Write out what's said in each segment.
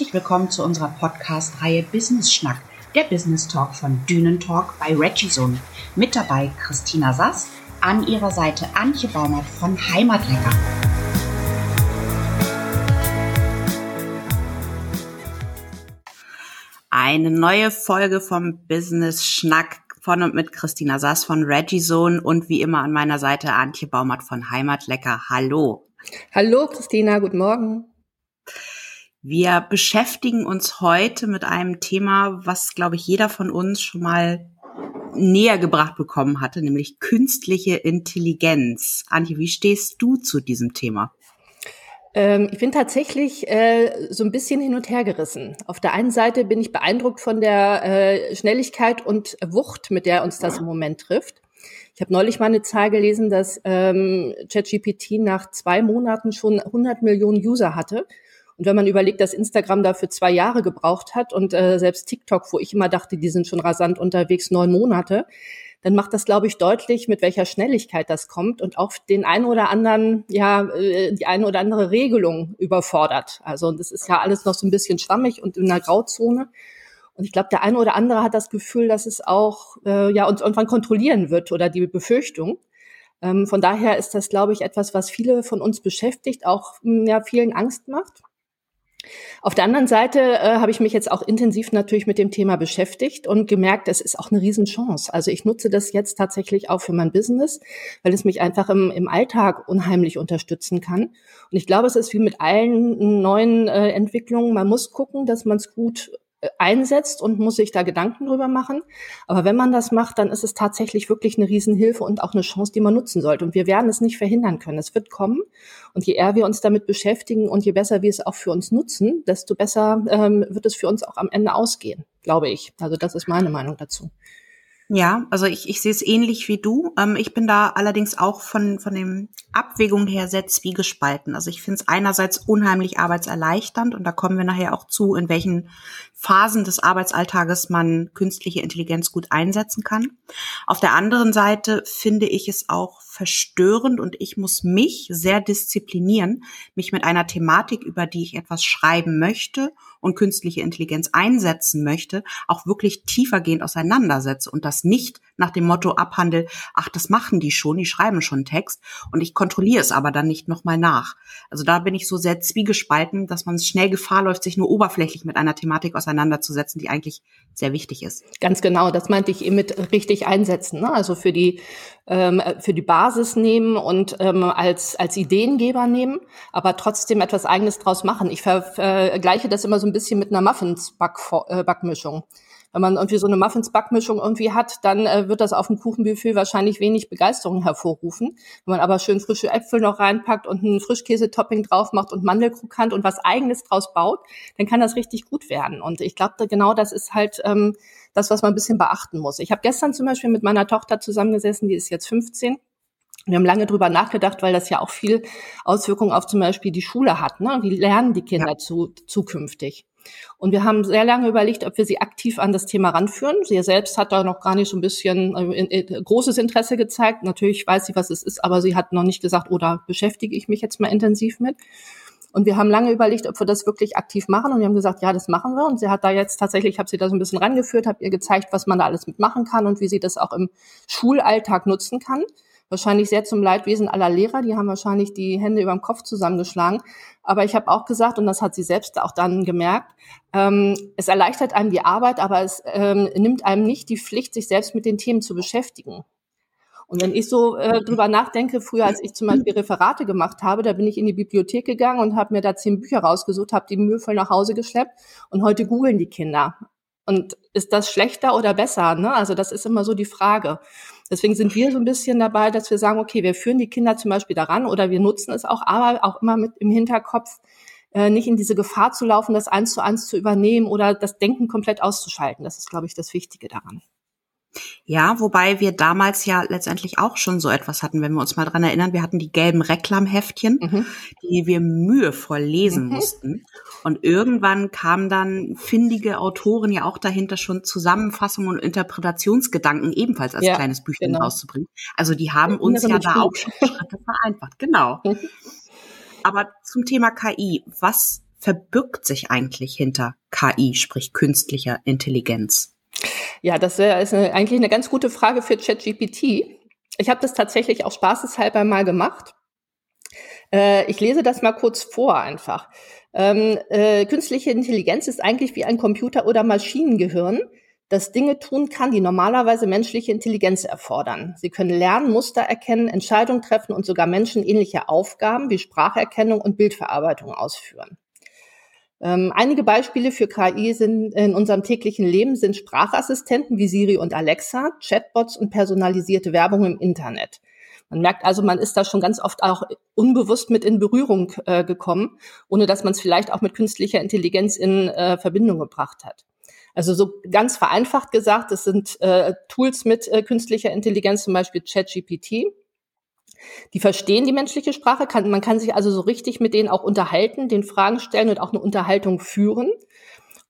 Herzlich willkommen zu unserer Podcast-Reihe Business Schnack, der Business Talk von Dünen Talk bei Regizone. Mit dabei Christina Sass, an ihrer Seite Antje Baumert von Heimatlecker. Eine neue Folge vom Business Schnack von und mit Christina Sass von Regizone und wie immer an meiner Seite Antje Baumert von Heimatlecker. Hallo. Hallo Christina, guten Morgen. Wir beschäftigen uns heute mit einem Thema, was, glaube ich, jeder von uns schon mal näher gebracht bekommen hatte, nämlich künstliche Intelligenz. Antje, wie stehst du zu diesem Thema? Ähm, ich bin tatsächlich äh, so ein bisschen hin und her gerissen. Auf der einen Seite bin ich beeindruckt von der äh, Schnelligkeit und Wucht, mit der uns das im Moment trifft. Ich habe neulich mal eine Zahl gelesen, dass ähm, ChatGPT nach zwei Monaten schon 100 Millionen User hatte und wenn man überlegt, dass Instagram dafür zwei Jahre gebraucht hat und äh, selbst TikTok, wo ich immer dachte, die sind schon rasant unterwegs, neun Monate, dann macht das, glaube ich, deutlich, mit welcher Schnelligkeit das kommt und auch den einen oder anderen, ja, äh, die eine oder andere Regelung überfordert. Also das ist ja alles noch so ein bisschen schwammig und in einer Grauzone. Und ich glaube, der eine oder andere hat das Gefühl, dass es auch äh, ja uns irgendwann kontrollieren wird oder die Befürchtung. Ähm, von daher ist das, glaube ich, etwas, was viele von uns beschäftigt, auch ja, vielen Angst macht. Auf der anderen Seite äh, habe ich mich jetzt auch intensiv natürlich mit dem Thema beschäftigt und gemerkt, es ist auch eine Riesenchance. Also ich nutze das jetzt tatsächlich auch für mein Business, weil es mich einfach im, im Alltag unheimlich unterstützen kann. Und ich glaube, es ist wie mit allen neuen äh, Entwicklungen. Man muss gucken, dass man es gut einsetzt und muss sich da Gedanken drüber machen. Aber wenn man das macht, dann ist es tatsächlich wirklich eine Riesenhilfe und auch eine Chance, die man nutzen sollte. Und wir werden es nicht verhindern können. Es wird kommen. Und je eher wir uns damit beschäftigen und je besser wir es auch für uns nutzen, desto besser ähm, wird es für uns auch am Ende ausgehen, glaube ich. Also das ist meine Meinung dazu. Ja, also ich, ich sehe es ähnlich wie du. Ähm, ich bin da allerdings auch von, von den Abwägungen her sehr zwiegespalten. Also ich finde es einerseits unheimlich arbeitserleichternd und da kommen wir nachher auch zu, in welchen Phasen des Arbeitsalltages man künstliche Intelligenz gut einsetzen kann. Auf der anderen Seite finde ich es auch verstörend und ich muss mich sehr disziplinieren, mich mit einer Thematik, über die ich etwas schreiben möchte und künstliche Intelligenz einsetzen möchte, auch wirklich tiefergehend auseinandersetze und das nicht nach dem Motto abhandel, ach, das machen die schon, die schreiben schon Text und ich kontrolliere es aber dann nicht nochmal nach. Also da bin ich so sehr zwiegespalten, dass man schnell Gefahr läuft, sich nur oberflächlich mit einer Thematik auseinanderzusetzen, die eigentlich sehr wichtig ist. Ganz genau, das meinte ich eben mit richtig einsetzen. Ne? Also für die ähm, für die Basis nehmen und ähm, als als Ideengeber nehmen, aber trotzdem etwas Eigenes draus machen. Ich vergleiche das immer so ein bisschen mit einer Muffins-Backmischung. Äh, wenn man irgendwie so eine Muffins-Backmischung irgendwie hat, dann äh, wird das auf dem Kuchenbuffet wahrscheinlich wenig Begeisterung hervorrufen. Wenn man aber schön frische Äpfel noch reinpackt und ein Frischkäse-Topping drauf macht und Mandelkrokant und was Eigenes draus baut, dann kann das richtig gut werden. Und ich glaube, genau das ist halt ähm, das, was man ein bisschen beachten muss. Ich habe gestern zum Beispiel mit meiner Tochter zusammengesessen, die ist jetzt 15. Wir haben lange drüber nachgedacht, weil das ja auch viel Auswirkungen auf zum Beispiel die Schule hat. Ne? Wie lernen die Kinder ja. zu, zukünftig? Und wir haben sehr lange überlegt, ob wir sie aktiv an das Thema ranführen. Sie selbst hat da noch gar nicht so ein bisschen äh, großes Interesse gezeigt. Natürlich weiß sie, was es ist, aber sie hat noch nicht gesagt, oder beschäftige ich mich jetzt mal intensiv mit. Und wir haben lange überlegt, ob wir das wirklich aktiv machen. Und wir haben gesagt, ja, das machen wir. Und sie hat da jetzt tatsächlich, ich habe sie da so ein bisschen rangeführt, habe ihr gezeigt, was man da alles mitmachen kann und wie sie das auch im Schulalltag nutzen kann wahrscheinlich sehr zum Leidwesen aller Lehrer. Die haben wahrscheinlich die Hände über dem Kopf zusammengeschlagen. Aber ich habe auch gesagt, und das hat sie selbst auch dann gemerkt, ähm, es erleichtert einem die Arbeit, aber es ähm, nimmt einem nicht die Pflicht, sich selbst mit den Themen zu beschäftigen. Und wenn ich so äh, drüber nachdenke, früher als ich zum Beispiel Referate gemacht habe, da bin ich in die Bibliothek gegangen und habe mir da zehn Bücher rausgesucht, habe die mühevoll nach Hause geschleppt und heute googeln die Kinder. Und ist das schlechter oder besser? Ne? Also das ist immer so die Frage. Deswegen sind wir so ein bisschen dabei, dass wir sagen, okay, wir führen die Kinder zum Beispiel daran oder wir nutzen es auch, aber auch immer mit im Hinterkopf, äh, nicht in diese Gefahr zu laufen, das eins zu eins zu übernehmen oder das Denken komplett auszuschalten. Das ist, glaube ich, das Wichtige daran. Ja, wobei wir damals ja letztendlich auch schon so etwas hatten, wenn wir uns mal dran erinnern. Wir hatten die gelben Reklamheftchen, mhm. die wir mühevoll lesen mhm. mussten. Und irgendwann kamen dann findige Autoren ja auch dahinter schon Zusammenfassungen und Interpretationsgedanken ebenfalls als ja, kleines Büchlein genau. rauszubringen. Also die haben uns ja da auch schon Schritte vereinfacht. Genau. Mhm. Aber zum Thema KI, was verbirgt sich eigentlich hinter KI, sprich künstlicher Intelligenz? Ja, das ist eine, eigentlich eine ganz gute Frage für ChatGPT. Ich habe das tatsächlich auch spaßeshalber mal gemacht. Äh, ich lese das mal kurz vor einfach. Ähm, äh, künstliche Intelligenz ist eigentlich wie ein Computer- oder Maschinengehirn, das Dinge tun kann, die normalerweise menschliche Intelligenz erfordern. Sie können lernen, Muster erkennen, Entscheidungen treffen und sogar menschenähnliche Aufgaben wie Spracherkennung und Bildverarbeitung ausführen. Ähm, einige Beispiele für KI sind in unserem täglichen Leben sind Sprachassistenten wie Siri und Alexa, Chatbots und personalisierte Werbung im Internet. Man merkt also, man ist da schon ganz oft auch unbewusst mit in Berührung äh, gekommen, ohne dass man es vielleicht auch mit künstlicher Intelligenz in äh, Verbindung gebracht hat. Also so ganz vereinfacht gesagt, es sind äh, Tools mit äh, künstlicher Intelligenz, zum Beispiel ChatGPT. Die verstehen die menschliche Sprache, kann, man kann sich also so richtig mit denen auch unterhalten, den Fragen stellen und auch eine Unterhaltung führen.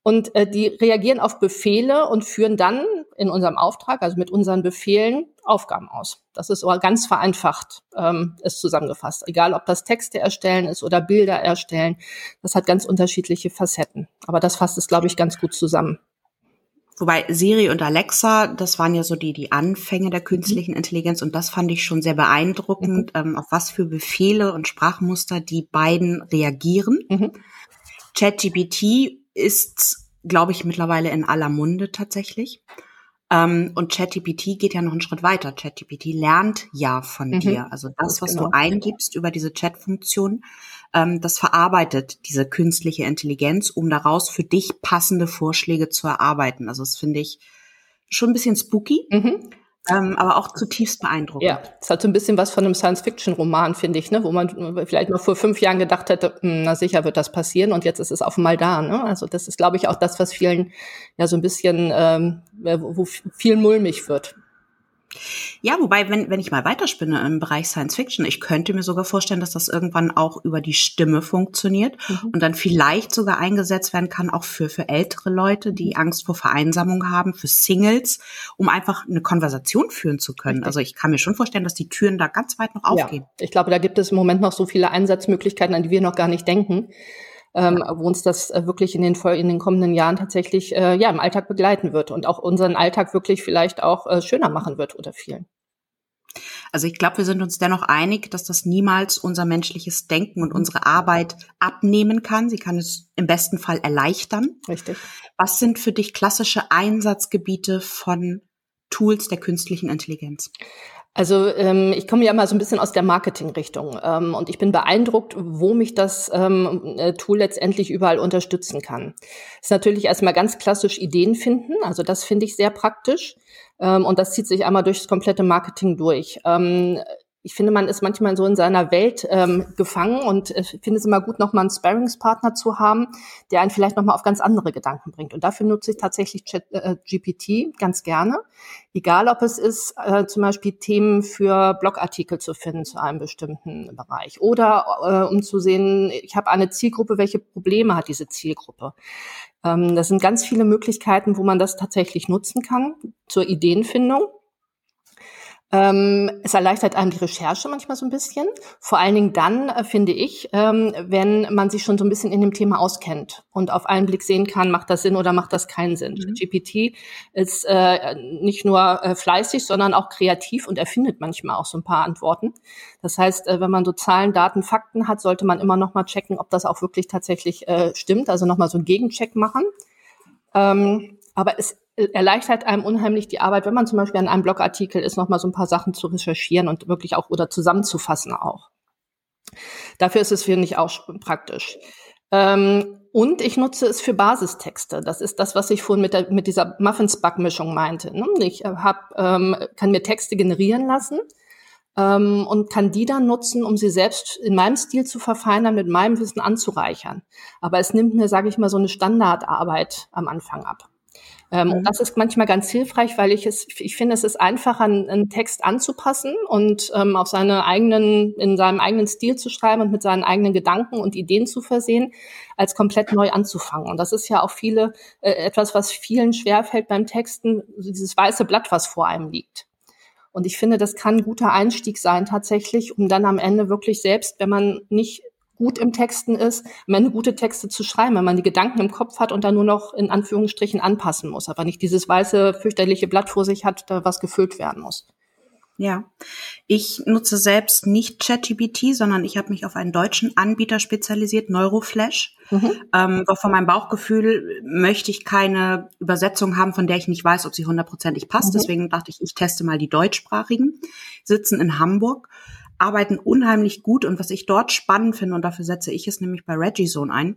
Und äh, die reagieren auf Befehle und führen dann in unserem Auftrag, also mit unseren Befehlen, Aufgaben aus. Das ist aber ganz vereinfacht, ähm, ist zusammengefasst. Egal, ob das Texte erstellen ist oder Bilder erstellen, das hat ganz unterschiedliche Facetten. Aber das fasst es, glaube ich, ganz gut zusammen. Wobei Siri und Alexa, das waren ja so die, die Anfänge der künstlichen Intelligenz und das fand ich schon sehr beeindruckend, mhm. ähm, auf was für Befehle und Sprachmuster die beiden reagieren. Mhm. ChatGPT ist, glaube ich, mittlerweile in aller Munde tatsächlich. Ähm, und ChatGPT geht ja noch einen Schritt weiter. ChatGPT lernt ja von mhm. dir. Also das, was genau. du eingibst über diese Chat-Funktion, ähm, das verarbeitet diese künstliche Intelligenz, um daraus für dich passende Vorschläge zu erarbeiten. Also das finde ich schon ein bisschen spooky. Mhm. Ähm, aber auch zutiefst beeindruckend. Ja, es hat so ein bisschen was von einem Science-Fiction-Roman, finde ich, ne? wo man vielleicht noch vor fünf Jahren gedacht hätte, hm, na sicher wird das passieren und jetzt ist es auf einmal da. Ne? Also das ist, glaube ich, auch das, was vielen ja so ein bisschen, ähm, wo viel mulmig wird. Ja, wobei, wenn, wenn ich mal weiterspinne im Bereich Science Fiction, ich könnte mir sogar vorstellen, dass das irgendwann auch über die Stimme funktioniert mhm. und dann vielleicht sogar eingesetzt werden kann, auch für, für ältere Leute, die Angst vor Vereinsamung haben, für Singles, um einfach eine Konversation führen zu können. Richtig. Also ich kann mir schon vorstellen, dass die Türen da ganz weit noch aufgehen. Ja, ich glaube, da gibt es im Moment noch so viele Einsatzmöglichkeiten, an die wir noch gar nicht denken ähm, wo uns das äh, wirklich in den, in den kommenden Jahren tatsächlich äh, ja, im Alltag begleiten wird und auch unseren Alltag wirklich vielleicht auch äh, schöner machen wird oder vielen. Also ich glaube, wir sind uns dennoch einig, dass das niemals unser menschliches Denken und unsere Arbeit abnehmen kann. Sie kann es im besten Fall erleichtern. Richtig. Was sind für dich klassische Einsatzgebiete von Tools der künstlichen Intelligenz? Also ähm, ich komme ja mal so ein bisschen aus der Marketing-Richtung ähm, und ich bin beeindruckt, wo mich das ähm, äh, Tool letztendlich überall unterstützen kann. Ist natürlich erstmal ganz klassisch Ideen finden, also das finde ich sehr praktisch ähm, und das zieht sich einmal durchs komplette Marketing durch. Ich finde, man ist manchmal so in seiner Welt ähm, gefangen und ich finde es immer gut, nochmal einen Sparringspartner zu haben, der einen vielleicht nochmal auf ganz andere Gedanken bringt. Und dafür nutze ich tatsächlich Chat, äh, GPT ganz gerne. Egal, ob es ist, äh, zum Beispiel Themen für Blogartikel zu finden zu einem bestimmten Bereich oder äh, um zu sehen, ich habe eine Zielgruppe, welche Probleme hat diese Zielgruppe. Ähm, das sind ganz viele Möglichkeiten, wo man das tatsächlich nutzen kann zur Ideenfindung. Ähm, es erleichtert einem die Recherche manchmal so ein bisschen. Vor allen Dingen dann, äh, finde ich, ähm, wenn man sich schon so ein bisschen in dem Thema auskennt und auf einen Blick sehen kann, macht das Sinn oder macht das keinen Sinn. Mhm. GPT ist äh, nicht nur äh, fleißig, sondern auch kreativ und erfindet manchmal auch so ein paar Antworten. Das heißt, wenn man so Zahlen, Daten, Fakten hat, sollte man immer noch mal checken, ob das auch wirklich tatsächlich stimmt. Also noch mal so einen Gegencheck machen. Aber es erleichtert einem unheimlich die Arbeit, wenn man zum Beispiel an einem Blogartikel ist, nochmal so ein paar Sachen zu recherchieren und wirklich auch oder zusammenzufassen auch. Dafür ist es, finde ich, auch praktisch. Ähm, und ich nutze es für Basistexte. Das ist das, was ich vorhin mit, der, mit dieser Muffins-Backmischung meinte. Ne? Ich hab, ähm, kann mir Texte generieren lassen ähm, und kann die dann nutzen, um sie selbst in meinem Stil zu verfeinern, mit meinem Wissen anzureichern. Aber es nimmt mir, sage ich mal, so eine Standardarbeit am Anfang ab. Ähm, mhm. Und das ist manchmal ganz hilfreich, weil ich es, ich finde, es ist einfacher, einen, Text anzupassen und ähm, auf seine eigenen, in seinem eigenen Stil zu schreiben und mit seinen eigenen Gedanken und Ideen zu versehen, als komplett neu anzufangen. Und das ist ja auch viele, äh, etwas, was vielen schwerfällt beim Texten, dieses weiße Blatt, was vor einem liegt. Und ich finde, das kann ein guter Einstieg sein tatsächlich, um dann am Ende wirklich selbst, wenn man nicht gut im Texten ist, am Ende gute Texte zu schreiben, wenn man die Gedanken im Kopf hat und dann nur noch in Anführungsstrichen anpassen muss, aber nicht dieses weiße, fürchterliche Blatt vor sich hat, da was gefüllt werden muss. Ja, ich nutze selbst nicht ChatGPT, sondern ich habe mich auf einen deutschen Anbieter spezialisiert, Neuroflash. Mhm. Ähm, von meinem Bauchgefühl möchte ich keine Übersetzung haben, von der ich nicht weiß, ob sie hundertprozentig passt. Mhm. Deswegen dachte ich, ich teste mal die deutschsprachigen. Sitzen in Hamburg, arbeiten unheimlich gut und was ich dort spannend finde, und dafür setze ich es nämlich bei ReggieZone ein,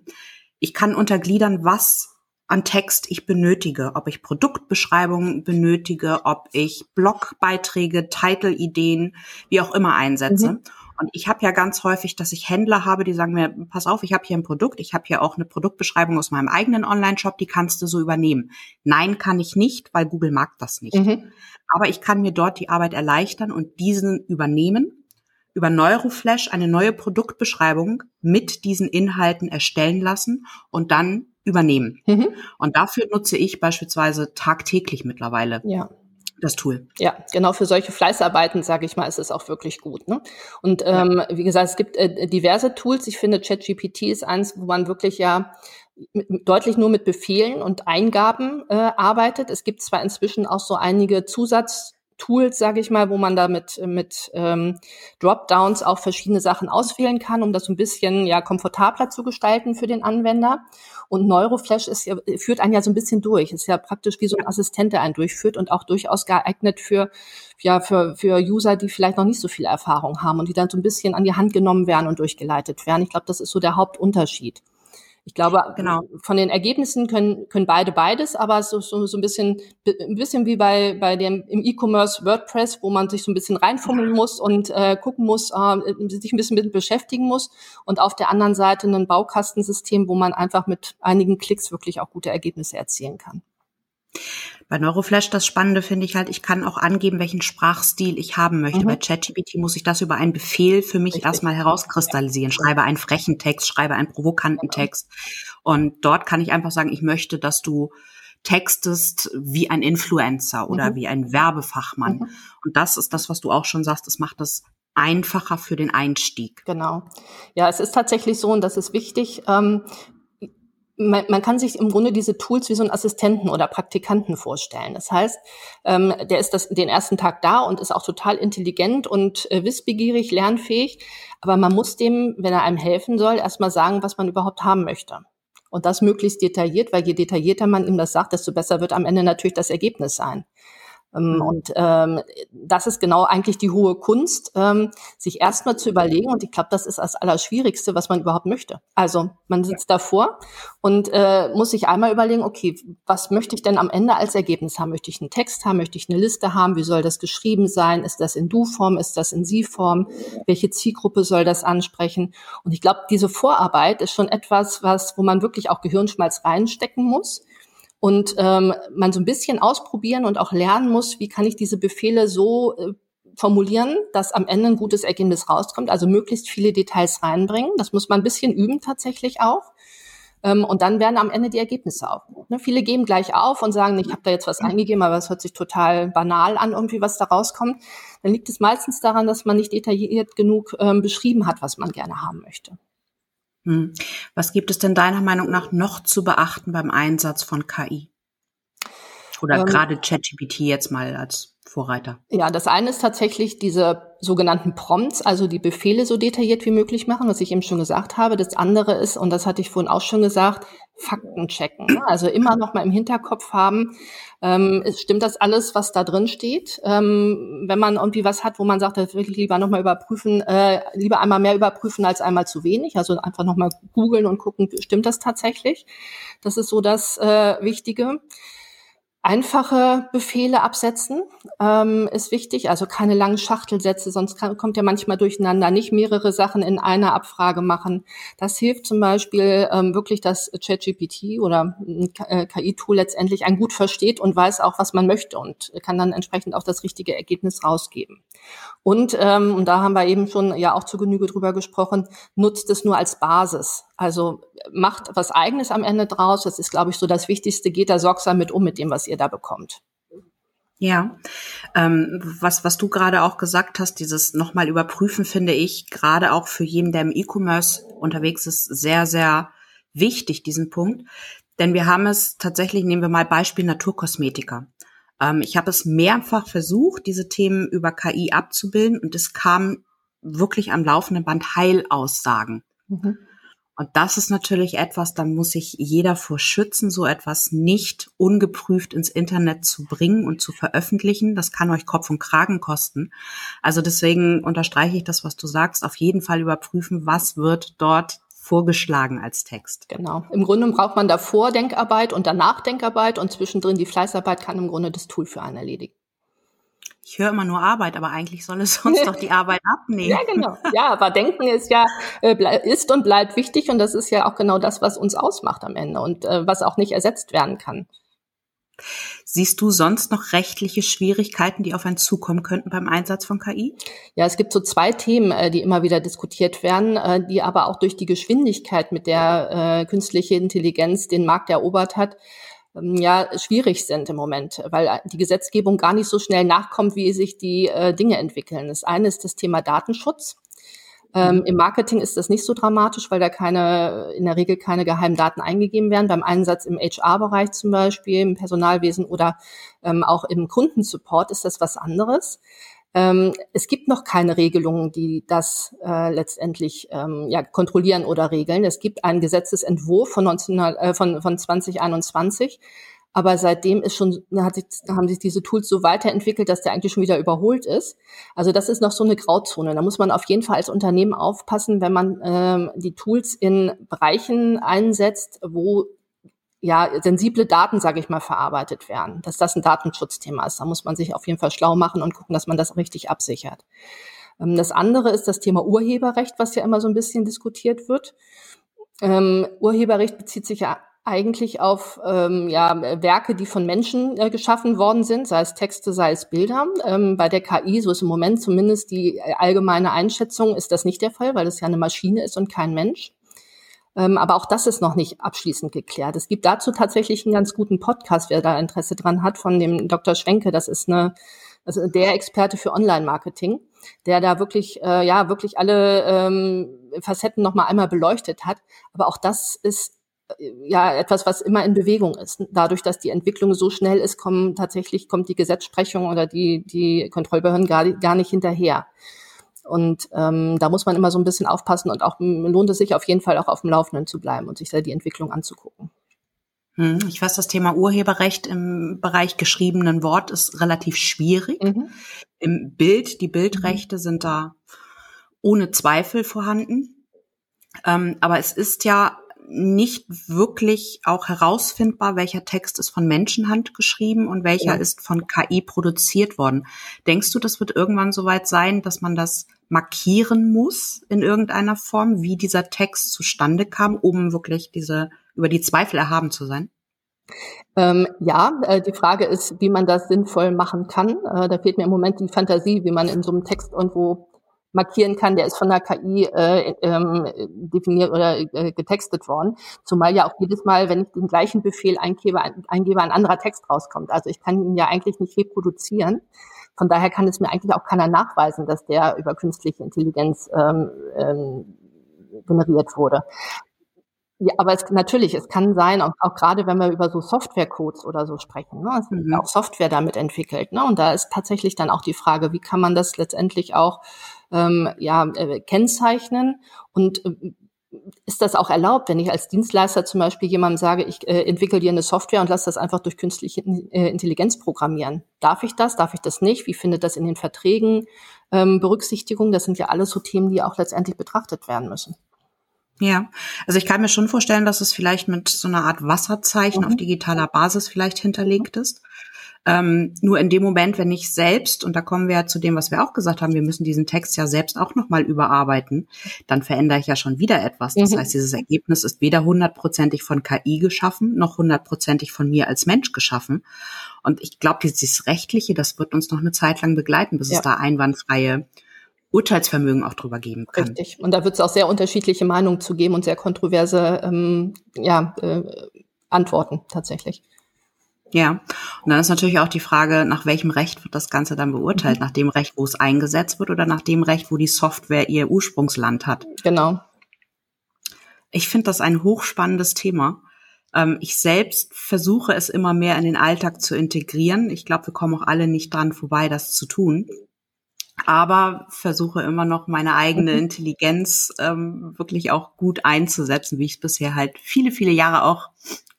ich kann untergliedern, was an Text ich benötige, ob ich Produktbeschreibungen benötige, ob ich Blogbeiträge, Title-Ideen, wie auch immer einsetze. Mhm. Und ich habe ja ganz häufig, dass ich Händler habe, die sagen mir, pass auf, ich habe hier ein Produkt, ich habe hier auch eine Produktbeschreibung aus meinem eigenen Online-Shop, die kannst du so übernehmen. Nein, kann ich nicht, weil Google mag das nicht. Mhm. Aber ich kann mir dort die Arbeit erleichtern und diesen übernehmen, über Neuroflash eine neue Produktbeschreibung mit diesen Inhalten erstellen lassen und dann übernehmen. Mhm. Und dafür nutze ich beispielsweise tagtäglich mittlerweile. Ja das Tool. Ja, genau für solche Fleißarbeiten, sage ich mal, ist es auch wirklich gut. Ne? Und ähm, wie gesagt, es gibt äh, diverse Tools. Ich finde, ChatGPT ist eins, wo man wirklich ja deutlich nur mit Befehlen und Eingaben äh, arbeitet. Es gibt zwar inzwischen auch so einige Zusatz Tools, sage ich mal, wo man da mit, mit ähm, Dropdowns auch verschiedene Sachen auswählen kann, um das so ein bisschen ja komfortabler zu gestalten für den Anwender. Und Neuroflash ist führt einen ja so ein bisschen durch. Ist ja praktisch wie so ein Assistent, der einen durchführt und auch durchaus geeignet für ja für für User, die vielleicht noch nicht so viel Erfahrung haben und die dann so ein bisschen an die Hand genommen werden und durchgeleitet werden. Ich glaube, das ist so der Hauptunterschied. Ich glaube, genau. von den Ergebnissen können, können beide beides, aber so, so, so ein bisschen, ein bisschen wie bei, bei dem im E-Commerce WordPress, wo man sich so ein bisschen reinfummeln muss und äh, gucken muss, äh, sich ein bisschen mit beschäftigen muss. Und auf der anderen Seite ein Baukastensystem, wo man einfach mit einigen Klicks wirklich auch gute Ergebnisse erzielen kann. Bei Neuroflash das Spannende finde ich halt, ich kann auch angeben, welchen Sprachstil ich haben möchte. Mhm. Bei ChatGPT muss ich das über einen Befehl für mich Richtig. erstmal herauskristallisieren. Schreibe einen frechen Text, schreibe einen provokanten genau. Text. Und dort kann ich einfach sagen, ich möchte, dass du textest wie ein Influencer oder mhm. wie ein Werbefachmann. Mhm. Und das ist das, was du auch schon sagst. Das macht das einfacher für den Einstieg. Genau. Ja, es ist tatsächlich so, und das ist wichtig, ähm, man, man kann sich im Grunde diese Tools wie so einen Assistenten oder Praktikanten vorstellen. Das heißt, ähm, der ist das, den ersten Tag da und ist auch total intelligent und äh, wissbegierig, lernfähig. Aber man muss dem, wenn er einem helfen soll, erstmal sagen, was man überhaupt haben möchte. Und das möglichst detailliert, weil je detaillierter man ihm das sagt, desto besser wird am Ende natürlich das Ergebnis sein. Ähm, mhm. Und ähm, das ist genau eigentlich die hohe Kunst, ähm, sich erstmal zu überlegen. Und ich glaube, das ist das Allerschwierigste, was man überhaupt möchte. Also man sitzt ja. davor und äh, muss sich einmal überlegen, okay, was möchte ich denn am Ende als Ergebnis haben? Möchte ich einen Text haben? Möchte ich eine Liste haben? Wie soll das geschrieben sein? Ist das in Du-Form? Ist das in Sie-Form? Welche Zielgruppe soll das ansprechen? Und ich glaube, diese Vorarbeit ist schon etwas, was, wo man wirklich auch Gehirnschmalz reinstecken muss und ähm, man so ein bisschen ausprobieren und auch lernen muss, wie kann ich diese Befehle so äh, formulieren, dass am Ende ein gutes Ergebnis rauskommt, also möglichst viele Details reinbringen. Das muss man ein bisschen üben tatsächlich auch. Ähm, und dann werden am Ende die Ergebnisse auch. Ne? Viele geben gleich auf und sagen, ich habe da jetzt was eingegeben, aber es hört sich total banal an, irgendwie was da rauskommt. Dann liegt es meistens daran, dass man nicht detailliert genug ähm, beschrieben hat, was man gerne haben möchte. Hm. Was gibt es denn deiner Meinung nach noch zu beachten beim Einsatz von KI? Oder ähm, gerade ChatGPT jetzt mal als Vorreiter. Ja, das eine ist tatsächlich diese sogenannten Prompts, also die Befehle so detailliert wie möglich machen, was ich eben schon gesagt habe. Das andere ist, und das hatte ich vorhin auch schon gesagt, Fakten checken. Ne? Also immer noch mal im Hinterkopf haben, ähm, stimmt das alles, was da drin steht? Ähm, wenn man irgendwie was hat, wo man sagt, das will ich lieber noch mal überprüfen, äh, lieber einmal mehr überprüfen als einmal zu wenig. Also einfach noch mal googeln und gucken, stimmt das tatsächlich? Das ist so das äh, Wichtige. Einfache Befehle absetzen ähm, ist wichtig, also keine langen Schachtelsätze, sonst kann, kommt ja manchmal durcheinander. Nicht mehrere Sachen in einer Abfrage machen. Das hilft zum Beispiel ähm, wirklich, dass ChatGPT oder KI-Tool letztendlich ein gut versteht und weiß auch, was man möchte und kann dann entsprechend auch das richtige Ergebnis rausgeben. Und, ähm, und da haben wir eben schon ja auch zu Genüge drüber gesprochen, nutzt es nur als Basis. Also macht was Eigenes am Ende draus. Das ist, glaube ich, so das Wichtigste. Geht da sorgsam mit um mit dem, was ihr da bekommt. Ja, ähm, was, was du gerade auch gesagt hast, dieses nochmal überprüfen, finde ich gerade auch für jeden, der im E-Commerce unterwegs ist, sehr, sehr wichtig, diesen Punkt. Denn wir haben es tatsächlich, nehmen wir mal Beispiel Naturkosmetika. Ähm, ich habe es mehrfach versucht, diese Themen über KI abzubilden und es kam wirklich am laufenden Band Heilaussagen. Mhm. Und das ist natürlich etwas, da muss sich jeder vor schützen, so etwas nicht ungeprüft ins Internet zu bringen und zu veröffentlichen. Das kann euch Kopf und Kragen kosten. Also deswegen unterstreiche ich das, was du sagst. Auf jeden Fall überprüfen, was wird dort vorgeschlagen als Text. Genau. Im Grunde braucht man davor Denkarbeit und danach Denkarbeit und zwischendrin die Fleißarbeit kann im Grunde das Tool für einen erledigen. Ich höre immer nur Arbeit, aber eigentlich soll es uns doch die Arbeit abnehmen. Ja, genau. Ja, aber Denken ist ja äh, ist und bleibt wichtig und das ist ja auch genau das, was uns ausmacht am Ende und äh, was auch nicht ersetzt werden kann. Siehst du sonst noch rechtliche Schwierigkeiten, die auf einen zukommen könnten beim Einsatz von KI? Ja, es gibt so zwei Themen, äh, die immer wieder diskutiert werden, die aber auch durch die Geschwindigkeit, mit der künstliche Intelligenz den Markt erobert hat, ja, schwierig sind im Moment, weil die Gesetzgebung gar nicht so schnell nachkommt, wie sich die Dinge entwickeln. Das eine ist das Thema Datenschutz. Ähm, mhm. Im Marketing ist das nicht so dramatisch, weil da keine, in der Regel keine geheimen Daten eingegeben werden. Beim Einsatz im HR-Bereich zum Beispiel, im Personalwesen oder ähm, auch im Kundensupport ist das was anderes. Ähm, es gibt noch keine Regelungen, die das äh, letztendlich ähm, ja, kontrollieren oder regeln. Es gibt einen Gesetzesentwurf von, 19, äh, von, von 2021, aber seitdem ist schon, hat sich, haben sich diese Tools so weiterentwickelt, dass der eigentlich schon wieder überholt ist. Also das ist noch so eine Grauzone. Da muss man auf jeden Fall als Unternehmen aufpassen, wenn man ähm, die Tools in Bereichen einsetzt, wo ja sensible Daten, sage ich mal, verarbeitet werden. Dass das ein Datenschutzthema ist. Da muss man sich auf jeden Fall schlau machen und gucken, dass man das richtig absichert. Ähm, das andere ist das Thema Urheberrecht, was ja immer so ein bisschen diskutiert wird. Ähm, Urheberrecht bezieht sich ja eigentlich auf ähm, ja, Werke, die von Menschen äh, geschaffen worden sind, sei es Texte, sei es Bilder. Ähm, bei der KI, so ist im Moment zumindest die äh, allgemeine Einschätzung, ist das nicht der Fall, weil es ja eine Maschine ist und kein Mensch. Ähm, aber auch das ist noch nicht abschließend geklärt. Es gibt dazu tatsächlich einen ganz guten Podcast, wer da Interesse dran hat, von dem Dr. Schwenke. Das ist eine, also der Experte für Online-Marketing, der da wirklich, äh, ja, wirklich alle ähm, Facetten noch mal einmal beleuchtet hat. Aber auch das ist ja etwas, was immer in Bewegung ist. Dadurch, dass die Entwicklung so schnell ist, kommen tatsächlich kommt die Gesetzsprechung oder die die Kontrollbehörden gar, gar nicht hinterher. Und ähm, da muss man immer so ein bisschen aufpassen und auch lohnt es sich auf jeden Fall auch auf dem Laufenden zu bleiben und sich da die Entwicklung anzugucken. Hm, ich weiß, das Thema Urheberrecht im Bereich geschriebenen Wort ist relativ schwierig. Mhm. Im Bild, die Bildrechte mhm. sind da ohne Zweifel vorhanden. Ähm, aber es ist ja nicht wirklich auch herausfindbar, welcher Text ist von Menschenhand geschrieben und welcher ja. ist von KI produziert worden. Denkst du, das wird irgendwann soweit sein, dass man das markieren muss in irgendeiner Form, wie dieser Text zustande kam, um wirklich diese über die Zweifel erhaben zu sein? Ähm, ja, äh, die Frage ist, wie man das sinnvoll machen kann. Äh, da fehlt mir im Moment die Fantasie, wie man in so einem Text irgendwo markieren kann, der ist von der KI äh, ähm, definiert oder äh, getextet worden. Zumal ja auch jedes Mal, wenn ich den gleichen Befehl eingebe, eingebe, ein anderer Text rauskommt. Also ich kann ihn ja eigentlich nicht reproduzieren. Von daher kann es mir eigentlich auch keiner nachweisen, dass der über künstliche Intelligenz ähm, ähm, generiert wurde. Ja, aber es, natürlich, es kann sein, auch, auch gerade wenn wir über so Softwarecodes oder so sprechen, ne, es mhm. auch Software damit entwickelt. Ne, und da ist tatsächlich dann auch die Frage, wie kann man das letztendlich auch ähm, ja, äh, kennzeichnen und äh, ist das auch erlaubt, wenn ich als Dienstleister zum Beispiel jemandem sage, ich äh, entwickle dir eine Software und lasse das einfach durch künstliche äh, Intelligenz programmieren? Darf ich das? Darf ich das nicht? Wie findet das in den Verträgen ähm, Berücksichtigung? Das sind ja alles so Themen, die auch letztendlich betrachtet werden müssen. Ja, also ich kann mir schon vorstellen, dass es vielleicht mit so einer Art Wasserzeichen mhm. auf digitaler Basis vielleicht hinterlegt ist. Ähm, nur in dem Moment, wenn ich selbst, und da kommen wir ja zu dem, was wir auch gesagt haben, wir müssen diesen Text ja selbst auch nochmal überarbeiten, dann verändere ich ja schon wieder etwas. Das mhm. heißt, dieses Ergebnis ist weder hundertprozentig von KI geschaffen, noch hundertprozentig von mir als Mensch geschaffen. Und ich glaube, dieses Rechtliche, das wird uns noch eine Zeit lang begleiten, bis ja. es da einwandfreie Urteilsvermögen auch drüber geben kann. Richtig. Und da wird es auch sehr unterschiedliche Meinungen zu geben und sehr kontroverse ähm, ja, äh, Antworten tatsächlich. Ja, und dann ist natürlich auch die Frage, nach welchem Recht wird das Ganze dann beurteilt? Mhm. Nach dem Recht, wo es eingesetzt wird oder nach dem Recht, wo die Software ihr Ursprungsland hat? Genau. Ich finde das ein hochspannendes Thema. Ähm, ich selbst versuche es immer mehr in den Alltag zu integrieren. Ich glaube, wir kommen auch alle nicht dran vorbei, das zu tun. Aber versuche immer noch meine eigene mhm. Intelligenz ähm, wirklich auch gut einzusetzen, wie ich es bisher halt viele, viele Jahre auch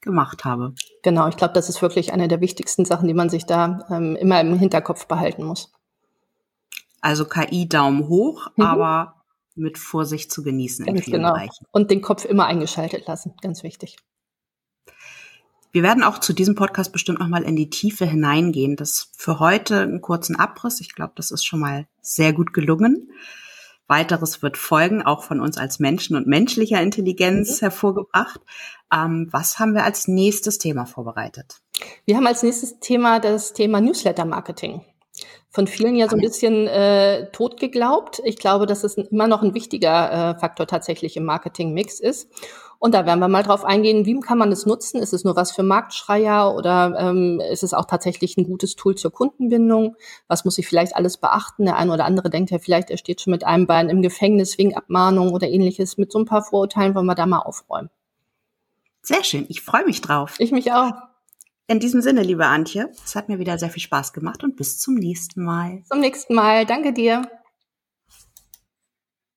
gemacht habe. Genau, ich glaube, das ist wirklich eine der wichtigsten Sachen, die man sich da ähm, immer im Hinterkopf behalten muss. Also KI Daumen hoch, mhm. aber mit Vorsicht zu genießen Ganz in vielen genau. Bereichen. Und den Kopf immer eingeschaltet lassen, ganz wichtig. Wir werden auch zu diesem Podcast bestimmt nochmal in die Tiefe hineingehen. Das für heute einen kurzen Abriss. Ich glaube, das ist schon mal sehr gut gelungen. Weiteres wird folgen, auch von uns als Menschen und menschlicher Intelligenz mhm. hervorgebracht. Ähm, was haben wir als nächstes Thema vorbereitet? Wir haben als nächstes Thema das Thema Newsletter-Marketing von vielen ja so ein bisschen äh, tot geglaubt. Ich glaube, dass es immer noch ein wichtiger äh, Faktor tatsächlich im Marketing-Mix ist. Und da werden wir mal drauf eingehen, wie kann man es nutzen? Ist es nur was für Marktschreier oder ähm, ist es auch tatsächlich ein gutes Tool zur Kundenbindung? Was muss ich vielleicht alles beachten? Der eine oder andere denkt ja vielleicht, er steht schon mit einem Bein im Gefängnis wegen Abmahnung oder ähnliches. Mit so ein paar Vorurteilen wollen wir da mal aufräumen. Sehr schön, ich freue mich drauf. Ich mich auch. In diesem Sinne, liebe Antje, es hat mir wieder sehr viel Spaß gemacht und bis zum nächsten Mal. Zum nächsten Mal. Danke dir.